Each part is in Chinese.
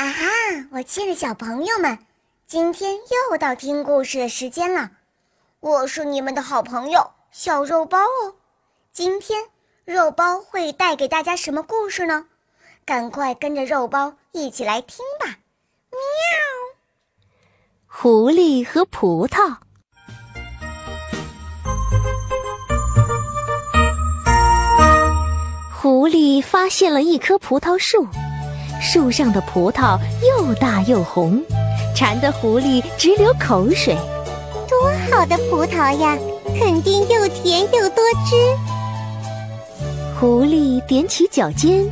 啊哈！我亲爱的小朋友们，今天又到听故事的时间了。我是你们的好朋友小肉包哦。今天肉包会带给大家什么故事呢？赶快跟着肉包一起来听吧！喵。狐狸和葡萄。狐狸发现了一棵葡萄树，树上的葡萄又大又红，馋得狐狸直流口水。多好的葡萄呀，肯定又甜又多汁。狐狸踮起脚尖，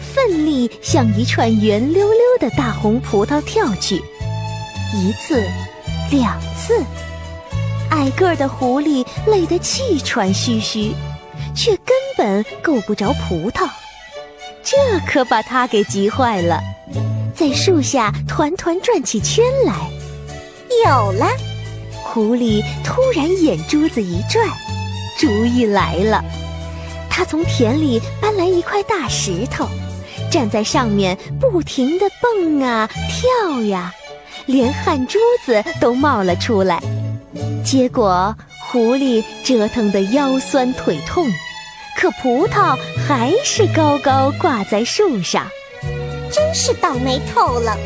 奋力向一串圆溜溜的大红葡萄跳去。一次，两次，矮个儿的狐狸累得气喘吁吁。却根本够不着葡萄，这可把他给急坏了，在树下团团转起圈来。有了！狐狸突然眼珠子一转，主意来了。他从田里搬来一块大石头，站在上面不停地蹦啊跳呀，连汗珠子都冒了出来。结果狐狸折腾得腰酸腿痛。可葡萄还是高高挂在树上，真是倒霉透了。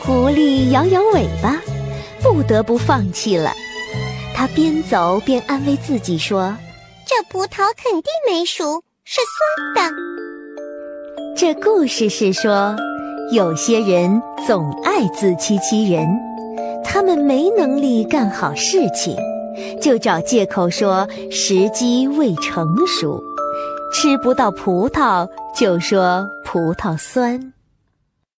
狐狸摇摇尾巴，不得不放弃了。它边走边安慰自己说：“这葡萄肯定没熟，是酸的。”这故事是说，有些人总爱自欺欺人，他们没能力干好事情，就找借口说时机未成熟。吃不到葡萄，就说葡萄酸。